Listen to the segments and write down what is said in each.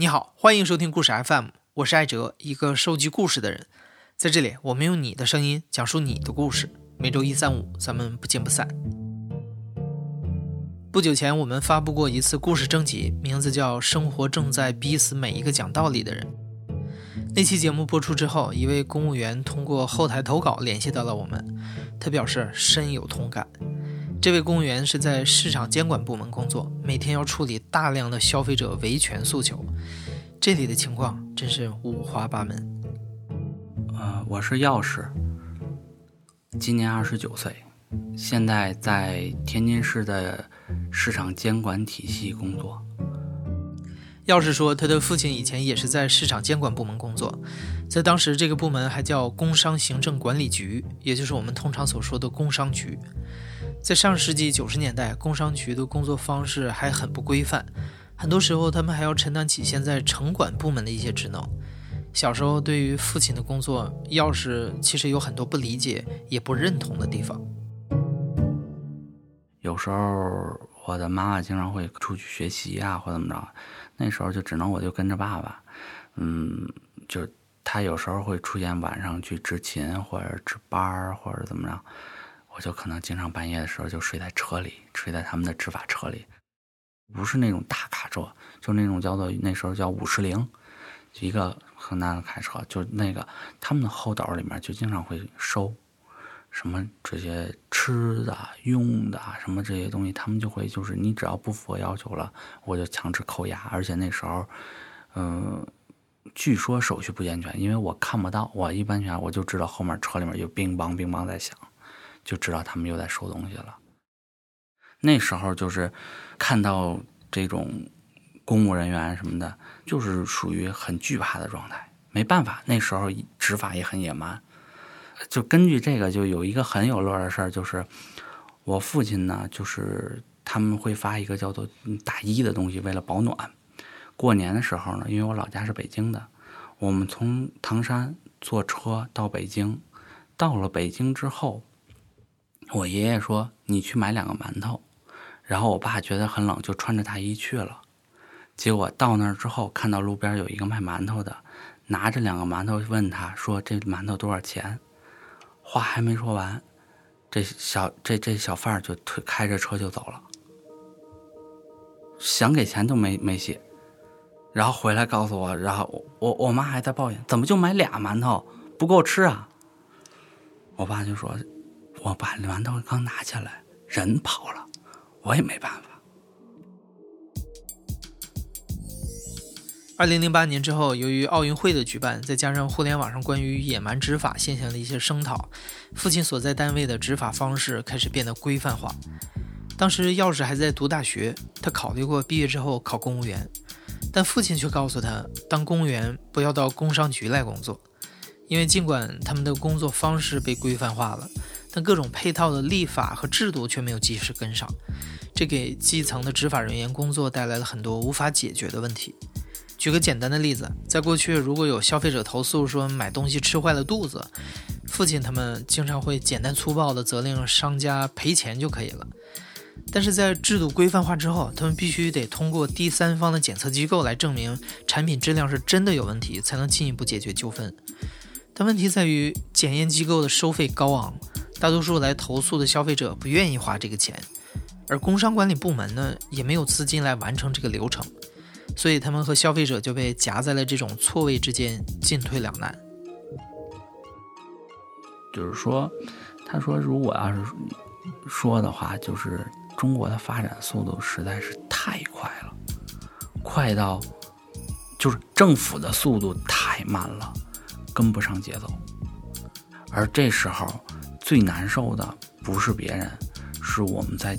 你好，欢迎收听故事 FM，我是艾哲，一个收集故事的人。在这里，我们用你的声音讲述你的故事。每周一、三、五，咱们不见不散。不久前，我们发布过一次故事征集，名字叫《生活正在逼死每一个讲道理的人》。那期节目播出之后，一位公务员通过后台投稿联系到了我们，他表示深有同感。这位公务员是在市场监管部门工作，每天要处理大量的消费者维权诉求，这里的情况真是五花八门。呃，我是钥匙，今年二十九岁，现在在天津市的市场监管体系工作。钥匙说，他的父亲以前也是在市场监管部门工作，在当时这个部门还叫工商行政管理局，也就是我们通常所说的工商局。在上世纪九十年代，工商局的工作方式还很不规范，很多时候他们还要承担起现在城管部门的一些职能。小时候对于父亲的工作，钥匙其实有很多不理解也不认同的地方。有时候我的妈妈经常会出去学习啊，或怎么着，那时候就只能我就跟着爸爸，嗯，就他有时候会出现晚上去执勤或者值班或者怎么着。就可能经常半夜的时候就睡在车里，睡在他们的执法车里，不是那种大卡车，就那种叫做那时候叫五十铃，一个很大的卡车，就那个他们的后斗里面就经常会收什么这些吃的、用的什么这些东西，他们就会就是你只要不符合要求了，我就强制扣押。而且那时候，嗯，据说手续不健全，因为我看不到，我一般全我就知道后面车里面有乒乓乒乓在响。就知道他们又在收东西了。那时候就是看到这种公务人员什么的，就是属于很惧怕的状态。没办法，那时候执法也很野蛮。就根据这个，就有一个很有乐的事儿，就是我父亲呢，就是他们会发一个叫做大衣的东西，为了保暖。过年的时候呢，因为我老家是北京的，我们从唐山坐车到北京，到了北京之后。我爷爷说：“你去买两个馒头。”然后我爸觉得很冷，就穿着大衣去了。结果到那儿之后，看到路边有一个卖馒头的，拿着两个馒头问他说：“这馒头多少钱？”话还没说完，这小这这小贩儿就推开着车就走了，想给钱都没没写。然后回来告诉我，然后我我妈还在抱怨：“怎么就买俩馒头不够吃啊？”我爸就说。我把馒头刚拿下来，人跑了，我也没办法。二零零八年之后，由于奥运会的举办，再加上互联网上关于野蛮执法现象的一些声讨，父亲所在单位的执法方式开始变得规范化。当时钥匙还在读大学，他考虑过毕业之后考公务员，但父亲却告诉他，当公务员不要到工商局来工作，因为尽管他们的工作方式被规范化了。但各种配套的立法和制度却没有及时跟上，这给基层的执法人员工作带来了很多无法解决的问题。举个简单的例子，在过去，如果有消费者投诉说买东西吃坏了肚子，父亲他们经常会简单粗暴地责令商家赔钱就可以了。但是在制度规范化之后，他们必须得通过第三方的检测机构来证明产品质量是真的有问题，才能进一步解决纠纷。但问题在于检验机构的收费高昂。大多数来投诉的消费者不愿意花这个钱，而工商管理部门呢也没有资金来完成这个流程，所以他们和消费者就被夹在了这种错位之间，进退两难。就是说，他说如果要是说的话，就是中国的发展速度实在是太快了，快到就是政府的速度太慢了，跟不上节奏，而这时候。最难受的不是别人，是我们在，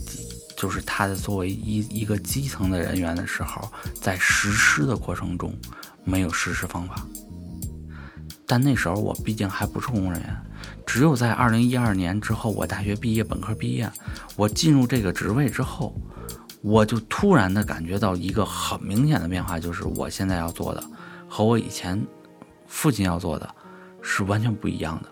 就是他的作为一一个基层的人员的时候，在实施的过程中没有实施方法。但那时候我毕竟还不是公务人员，只有在二零一二年之后，我大学毕业，本科毕业，我进入这个职位之后，我就突然的感觉到一个很明显的变化，就是我现在要做的和我以前父亲要做的是完全不一样的。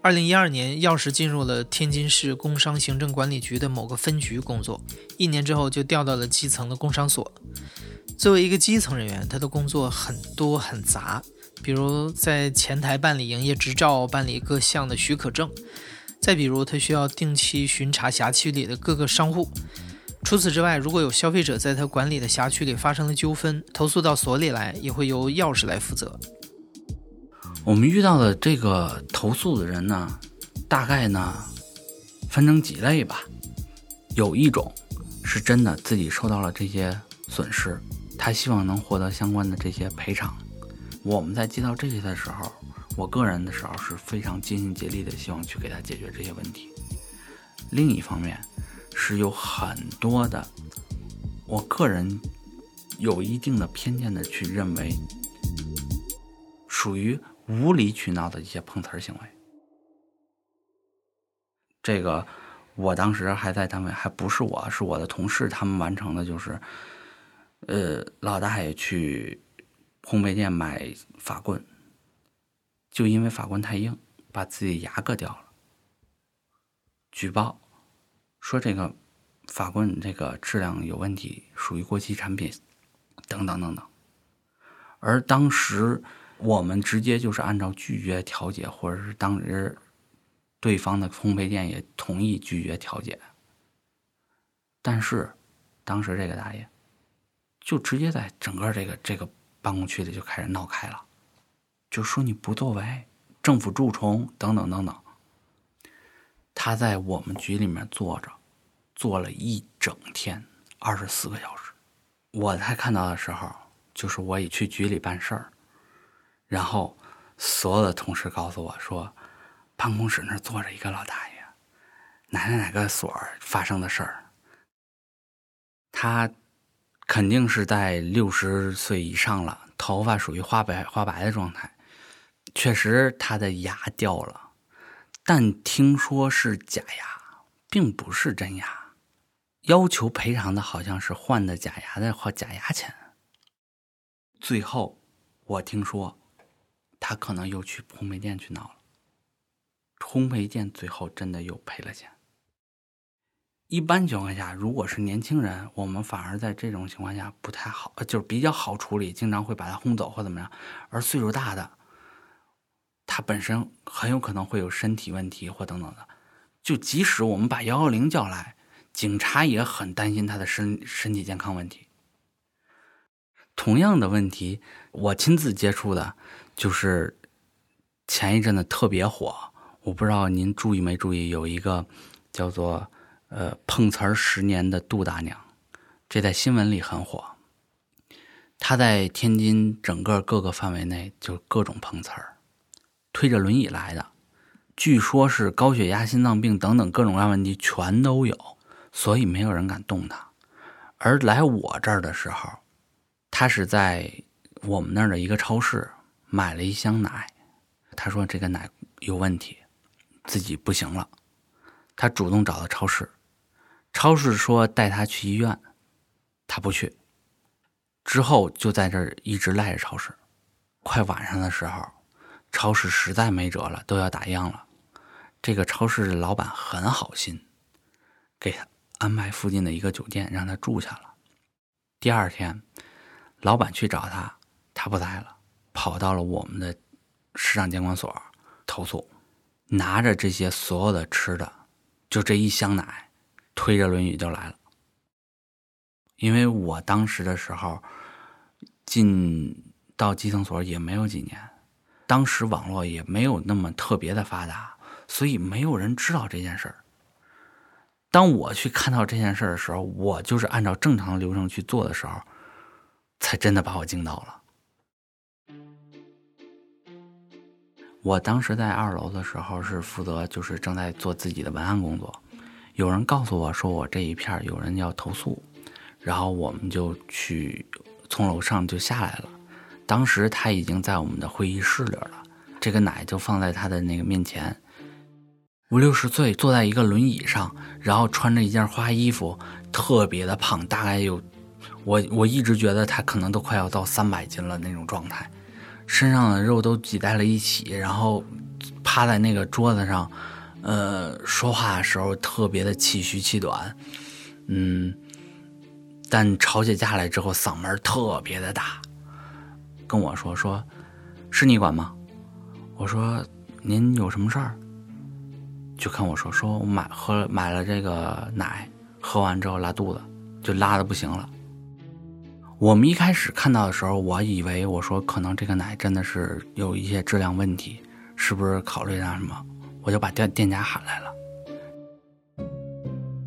二零一二年，钥匙进入了天津市工商行政管理局的某个分局工作，一年之后就调到了基层的工商所。作为一个基层人员，他的工作很多很杂，比如在前台办理营业执照、办理各项的许可证，再比如他需要定期巡查辖区里的各个商户。除此之外，如果有消费者在他管理的辖区里发生了纠纷，投诉到所里来，也会由钥匙来负责。我们遇到的这个投诉的人呢，大概呢分成几类吧。有一种是真的自己受到了这些损失，他希望能获得相关的这些赔偿。我们在接到这些的时候，我个人的时候是非常尽心竭力的，希望去给他解决这些问题。另一方面，是有很多的，我个人有一定的偏见的去认为，属于无理取闹的一些碰瓷儿行为。这个我当时还在单位，还不是我，是我的同事，他们完成的就是，呃，老大爷去烘焙店买法棍，就因为法棍太硬，把自己牙硌掉了，举报。说这个法棍这个质量有问题，属于过期产品，等等等等。而当时我们直接就是按照拒绝调解，或者是当时对方的烘焙店也同意拒绝调解。但是当时这个大爷就直接在整个这个这个办公区里就开始闹开了，就说你不作为，政府蛀虫等等等等。他在我们局里面坐着，坐了一整天，二十四个小时。我才看到的时候，就是我已去局里办事儿，然后所有的同事告诉我说，办公室那坐着一个老大爷，哪哪哪个所发生的事儿。他肯定是在六十岁以上了，头发属于花白花白的状态，确实他的牙掉了。但听说是假牙，并不是真牙。要求赔偿的好像是换的假牙的或假牙钱。最后，我听说他可能又去烘焙店去闹了。烘焙店最后真的又赔了钱。一般情况下，如果是年轻人，我们反而在这种情况下不太好，就是比较好处理，经常会把他轰走或怎么样。而岁数大的。他本身很有可能会有身体问题或等等的，就即使我们把幺幺零叫来，警察也很担心他的身身体健康问题。同样的问题，我亲自接触的，就是前一阵子特别火，我不知道您注意没注意，有一个叫做呃碰瓷儿十年的杜大娘，这在新闻里很火。她在天津整个各个范围内就各种碰瓷儿。推着轮椅来的，据说是高血压、心脏病等等各种各样问题全都有，所以没有人敢动他。而来我这儿的时候，他是在我们那儿的一个超市买了一箱奶，他说这个奶有问题，自己不行了，他主动找到超市，超市说带他去医院，他不去，之后就在这儿一直赖着超市，快晚上的时候。超市实在没辙了，都要打烊了。这个超市的老板很好心，给他安排附近的一个酒店，让他住下了。第二天，老板去找他，他不在了，跑到了我们的市场监管所投诉，拿着这些所有的吃的，就这一箱奶，推着轮椅就来了。因为我当时的时候进到基层所也没有几年。当时网络也没有那么特别的发达，所以没有人知道这件事儿。当我去看到这件事儿的时候，我就是按照正常的流程去做的时候，才真的把我惊到了。我当时在二楼的时候是负责，就是正在做自己的文案工作。有人告诉我说我这一片有人要投诉，然后我们就去从楼上就下来了。当时他已经在我们的会议室里了，这个奶就放在他的那个面前。五六十岁，坐在一个轮椅上，然后穿着一件花衣服，特别的胖，大概有我我一直觉得他可能都快要到三百斤了那种状态，身上的肉都挤在了一起，然后趴在那个桌子上，呃，说话的时候特别的气虚气短，嗯，但吵起架来之后嗓门特别的大，跟我说说，是你管吗？我说您有什么事儿？就看我说说我买喝买了这个奶，喝完之后拉肚子，就拉的不行了。我们一开始看到的时候，我以为我说可能这个奶真的是有一些质量问题，是不是考虑那什么？我就把店店家喊来了。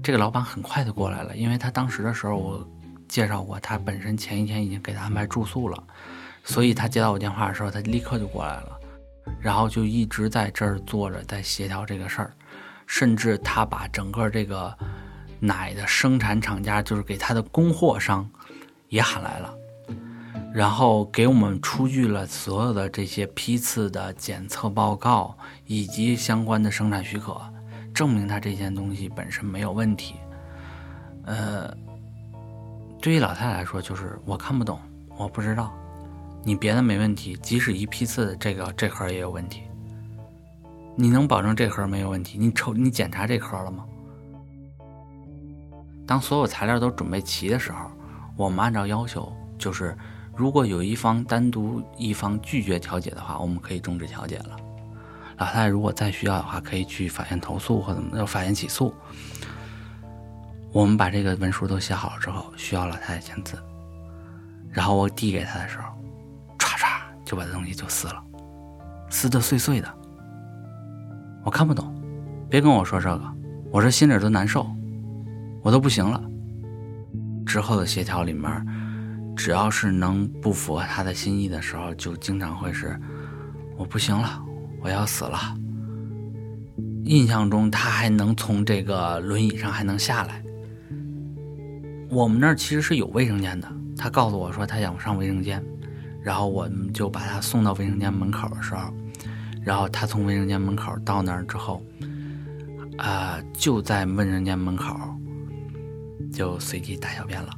这个老板很快就过来了，因为他当时的时候我介绍过，他本身前一天已经给他安排住宿了，所以他接到我电话的时候，他立刻就过来了，然后就一直在这儿坐着在协调这个事儿，甚至他把整个这个奶的生产厂家，就是给他的供货商。也喊来了，然后给我们出具了所有的这些批次的检测报告以及相关的生产许可，证明他这件东西本身没有问题。呃，对于老太太来说，就是我看不懂，我不知道，你别的没问题，即使一批次这个这盒也有问题，你能保证这盒没有问题？你抽你检查这盒了吗？当所有材料都准备齐的时候。我们按照要求，就是如果有一方单独一方拒绝调解的话，我们可以终止调解了。老太太如果再需要的话，可以去法院投诉或怎么，法院起诉。我们把这个文书都写好了之后，需要老太太签字。然后我递给她的时候，唰唰就把这东西就撕了，撕的碎碎的。我看不懂，别跟我说这个，我这心里都难受，我都不行了。之后的协调里面，只要是能不符合他的心意的时候，就经常会是我不行了，我要死了。印象中他还能从这个轮椅上还能下来。我们那儿其实是有卫生间的，他告诉我说他想上卫生间，然后我们就把他送到卫生间门口的时候，然后他从卫生间门口到那儿之后，啊，就在卫生间门口。就随地大小便了，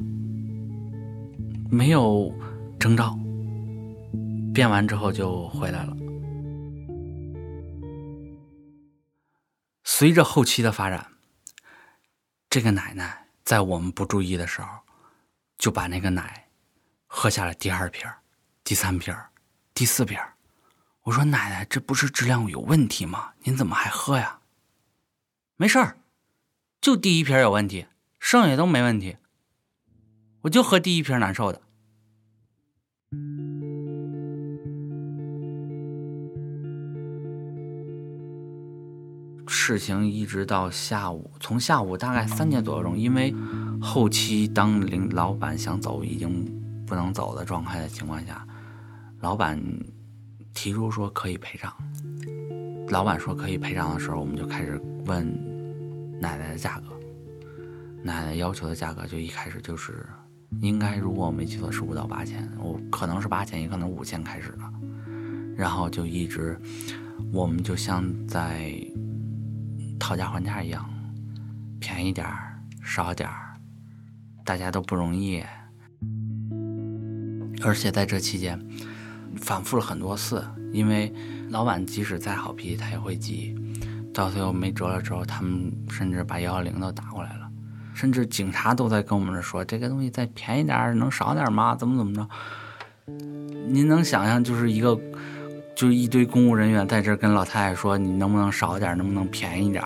没有征兆，便完之后就回来了。随着后期的发展，这个奶奶在我们不注意的时候，就把那个奶喝下了第二瓶、第三瓶、第四瓶。我说：“奶奶，这不是质量有问题吗？您怎么还喝呀？”没事儿，就第一瓶有问题。剩下都没问题，我就喝第一瓶难受的。事情一直到下午，从下午大概三点左右钟，因为后期当领老板想走已经不能走的状态的情况下，老板提出说可以赔偿。老板说可以赔偿的时候，我们就开始问奶奶的价格。奶奶要求的价格就一开始就是，应该如果我没记错是五到八千，我可能是八千，也可能五千开始的，然后就一直，我们就像在讨价还价一样，便宜点儿，少点儿，大家都不容易，而且在这期间反复了很多次，因为老板即使再好脾气他也会急，到最后没辙了之后，他们甚至把幺幺零都打过来了。甚至警察都在跟我们这说：“这个东西再便宜点能少点吗？怎么怎么着？”您能想象，就是一个，就一堆公务人员在这跟老太太说：“你能不能少点能不能便宜点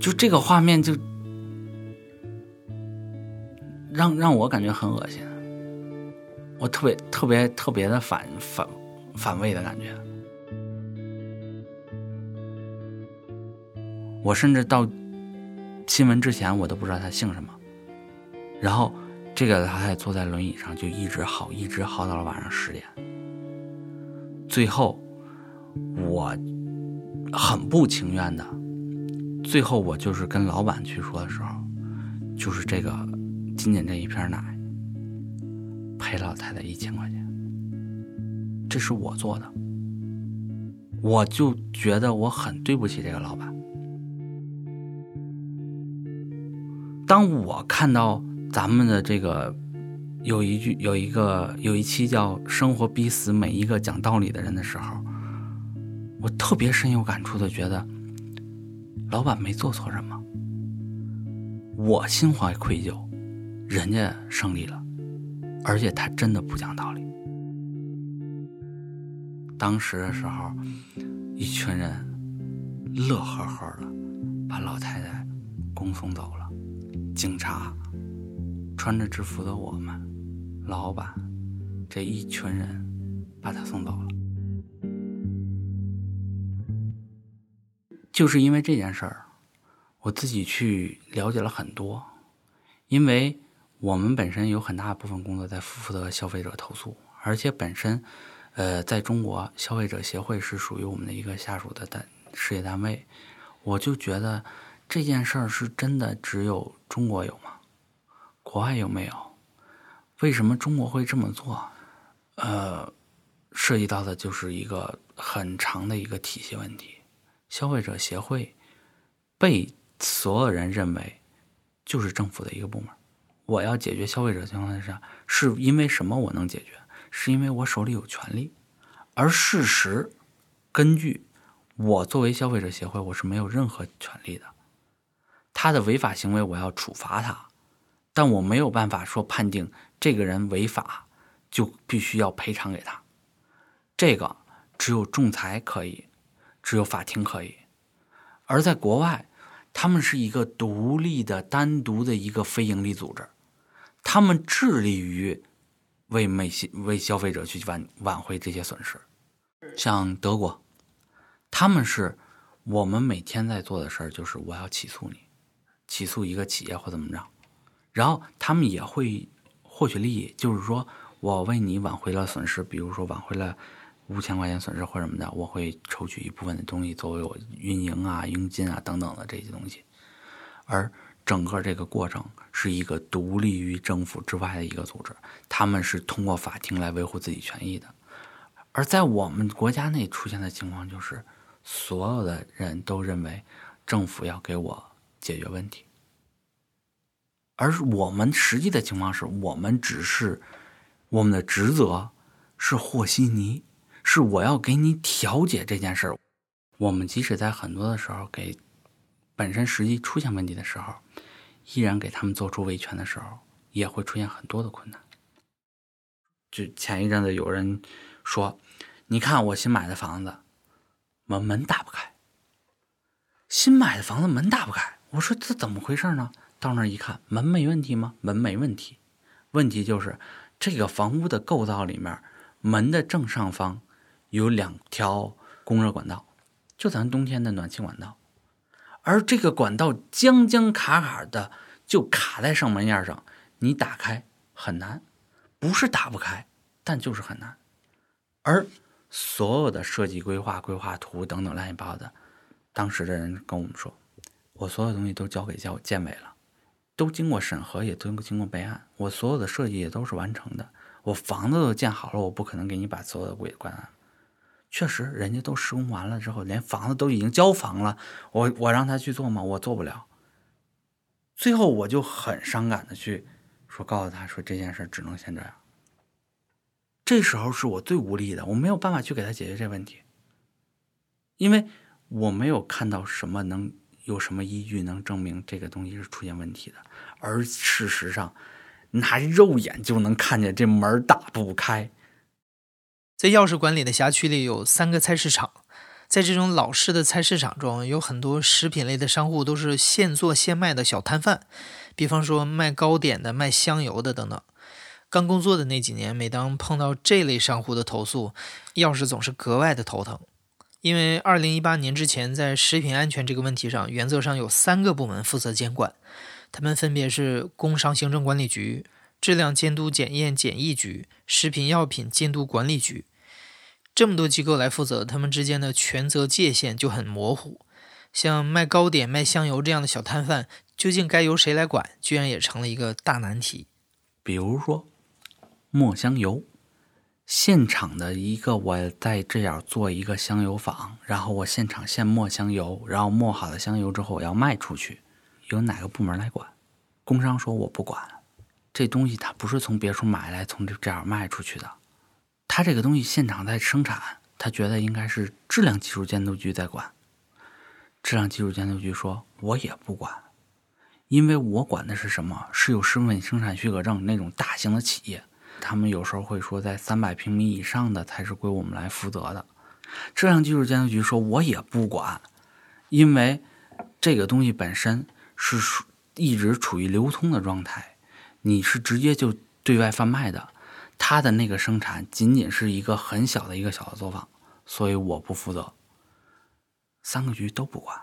就这个画面，就让让我感觉很恶心，我特别特别特别的反反反胃的感觉。我甚至到。新闻之前我都不知道他姓什么，然后这个他还坐在轮椅上就一直嚎，一直嚎到了晚上十点。最后我很不情愿的，最后我就是跟老板去说的时候，就是这个仅仅这一瓶奶赔老太太一千块钱，这是我做的，我就觉得我很对不起这个老板。当我看到咱们的这个有一句有一个有一期叫“生活逼死每一个讲道理的人”的时候，我特别深有感触的觉得，老板没做错什么，我心怀愧疚，人家胜利了，而且他真的不讲道理。当时的时候，一群人乐呵呵的把老太太恭送走了，警察穿着制服的我们，老板这一群人把他送走了。就是因为这件事儿，我自己去了解了很多。因为我们本身有很大部分工作在负责消费者投诉，而且本身，呃，在中国消费者协会是属于我们的一个下属的单事业单位，我就觉得这件事儿是真的只有中国有吗？国外有没有？为什么中国会这么做？呃，涉及到的就是一个很长的一个体系问题。消费者协会被所有人认为就是政府的一个部门。我要解决消费者情况下，是因为什么？我能解决，是因为我手里有权利。而事实，根据我作为消费者协会，我是没有任何权利的。他的违法行为，我要处罚他，但我没有办法说判定这个人违法就必须要赔偿给他。这个只有仲裁可以。只有法庭可以，而在国外，他们是一个独立的、单独的一个非营利组织，他们致力于为美为消费者去挽挽回这些损失。像德国，他们是我们每天在做的事儿，就是我要起诉你，起诉一个企业或怎么着，然后他们也会获取利益，就是说我为你挽回了损失，比如说挽回了。五千块钱损失或什么的，我会抽取一部分的东西作为我运营啊、佣金啊等等的这些东西。而整个这个过程是一个独立于政府之外的一个组织，他们是通过法庭来维护自己权益的。而在我们国家内出现的情况就是，所有的人都认为政府要给我解决问题，而我们实际的情况是我们只是我们的职责是和稀泥。是我要给你调解这件事儿，我们即使在很多的时候给本身实际出现问题的时候，依然给他们做出维权的时候，也会出现很多的困难。就前一阵子有人说：“你看我新买的房子，门门打不开。新买的房子门打不开。”我说：“这怎么回事呢？”到那儿一看，门没问题吗？门没问题，问题就是这个房屋的构造里面，门的正上方。有两条供热管道，就咱冬天的暖气管道，而这个管道将将卡卡的就卡在上门沿上，你打开很难，不是打不开，但就是很难。而所有的设计规划、规划图等等乱七八糟的，当时的人跟我们说，我所有东西都交给建建委了，都经过审核，也都经过备案，我所有的设计也都是完成的，我房子都建好了，我不可能给你把所有的鬼关了。确实，人家都施工完了之后，连房子都已经交房了。我我让他去做吗？我做不了。最后我就很伤感的去说，告诉他说这件事只能先这样。这时候是我最无力的，我没有办法去给他解决这问题，因为我没有看到什么能有什么依据能证明这个东西是出现问题的，而事实上，拿肉眼就能看见这门打不开。在钥匙管理的辖区里有三个菜市场，在这种老式的菜市场中，有很多食品类的商户都是现做现卖的小摊贩，比方说卖糕点的、卖香油的等等。刚工作的那几年，每当碰到这类商户的投诉，钥匙总是格外的头疼，因为二零一八年之前，在食品安全这个问题上，原则上有三个部门负责监管，他们分别是工商行政管理局。质量监督检验检疫局、食品药品监督管理局，这么多机构来负责，他们之间的权责界限就很模糊。像卖糕点、卖香油这样的小摊贩，究竟该由谁来管，居然也成了一个大难题。比如说，墨香油，现场的一个，我在这样做一个香油坊，然后我现场现磨香油，然后磨好了香油之后我要卖出去，由哪个部门来管？工商说我不管。这东西它不是从别处买来，从这这样卖出去的。他这个东西现场在生产，他觉得应该是质量技术监督局在管。质量技术监督局说：“我也不管，因为我管的是什么？是有身份生产许可证那种大型的企业，他们有时候会说在三百平米以上的才是归我们来负责的。”质量技术监督局说：“我也不管，因为这个东西本身是一直处于流通的状态，你是直接就对外贩卖的，它的那个生产仅仅是一个很小的一个小作坊，所以我不负责。”三个局都不管，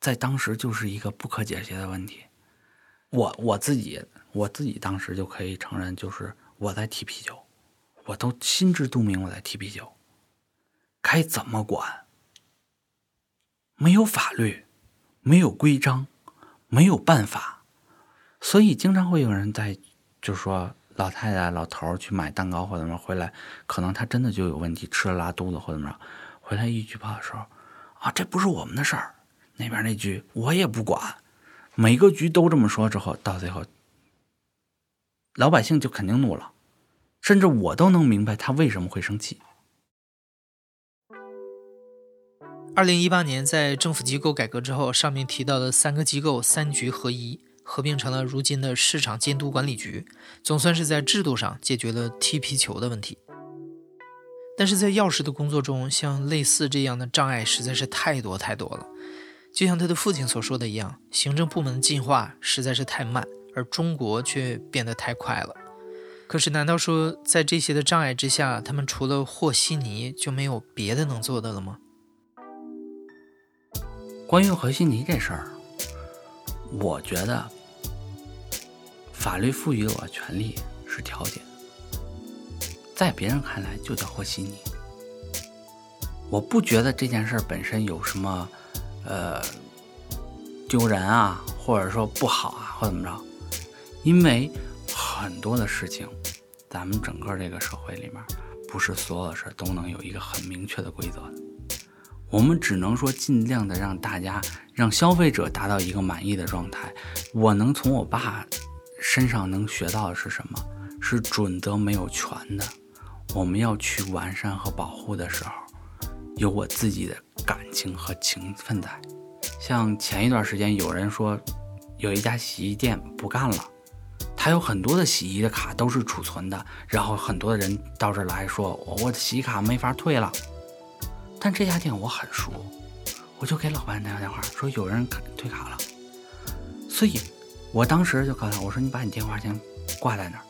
在当时就是一个不可解决的问题。我我自己我自己当时就可以承认，就是我在踢皮球，我都心知肚明我在踢皮球。该怎么管？没有法律，没有规章，没有办法，所以经常会有人在，就说老太太、老头儿去买蛋糕或者什么回来，可能他真的就有问题，吃了拉肚子或者怎么着，回来一举报的时候，啊，这不是我们的事儿，那边那局我也不管，每个局都这么说之后，到最后，老百姓就肯定怒了，甚至我都能明白他为什么会生气。二零一八年，在政府机构改革之后，上面提到的三个机构三局合一，合并成了如今的市场监督管理局，总算是在制度上解决了踢皮球的问题。但是在药师的工作中，像类似这样的障碍实在是太多太多了。就像他的父亲所说的一样，行政部门的进化实在是太慢，而中国却变得太快了。可是，难道说在这些的障碍之下，他们除了和稀泥就没有别的能做的了吗？关于和稀泥这事儿，我觉得法律赋予我权利是调解，在别人看来就叫和稀泥。我不觉得这件事本身有什么呃丢人啊，或者说不好啊，或怎么着，因为很多的事情，咱们整个这个社会里面，不是所有的事都能有一个很明确的规则的。我们只能说尽量的让大家让消费者达到一个满意的状态。我能从我爸身上能学到的是什么？是准则没有全的。我们要去完善和保护的时候，有我自己的感情和情分在。像前一段时间有人说，有一家洗衣店不干了，他有很多的洗衣的卡都是储存的，然后很多的人到这来说，我我的洗衣卡没法退了。但这家店我很熟，我就给老板打个电话，说有人退卡了。所以，我当时就告诉他，我说你把你电话先挂在那儿。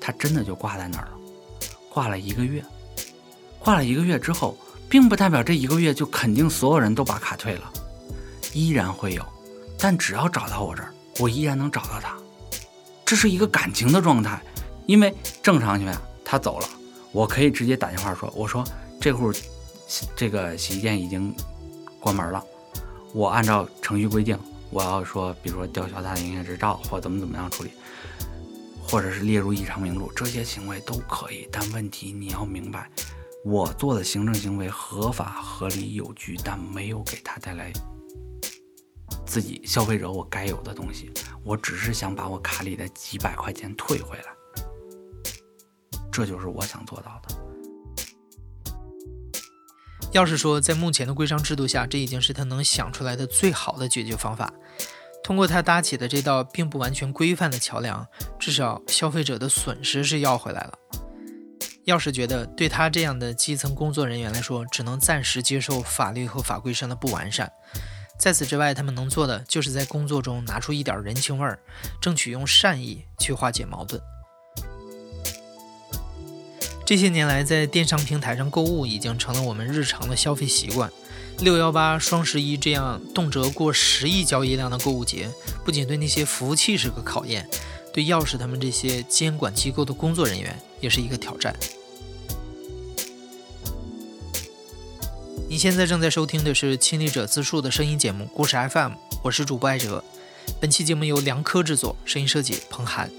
他真的就挂在那儿了，挂了一个月。挂了一个月之后，并不代表这一个月就肯定所有人都把卡退了，依然会有。但只要找到我这儿，我依然能找到他。这是一个感情的状态，因为正常情况下他走了，我可以直接打电话说，我说这户。这个洗衣店已经关门了，我按照程序规定，我要说，比如说吊销他的营业执照，或怎么怎么样处理，或者是列入异常名录，这些行为都可以。但问题你要明白，我做的行政行为合法、合理、有据，但没有给他带来自己消费者我该有的东西，我只是想把我卡里的几百块钱退回来，这就是我想做到的。要是说在目前的规章制度下，这已经是他能想出来的最好的解决方法。通过他搭起的这道并不完全规范的桥梁，至少消费者的损失是要回来了。要是觉得对他这样的基层工作人员来说，只能暂时接受法律和法规上的不完善，在此之外，他们能做的就是在工作中拿出一点人情味儿，争取用善意去化解矛盾。这些年来，在电商平台上购物已经成了我们日常的消费习惯。六幺八、双十一这样动辄过十亿交易量的购物节，不仅对那些服务器是个考验，对钥匙他们这些监管机构的工作人员也是一个挑战。现在正在收听的是亲历者自述的声音节目《故事 FM》，我是主播艾哲。本期节目由梁科制作，声音设计彭涵。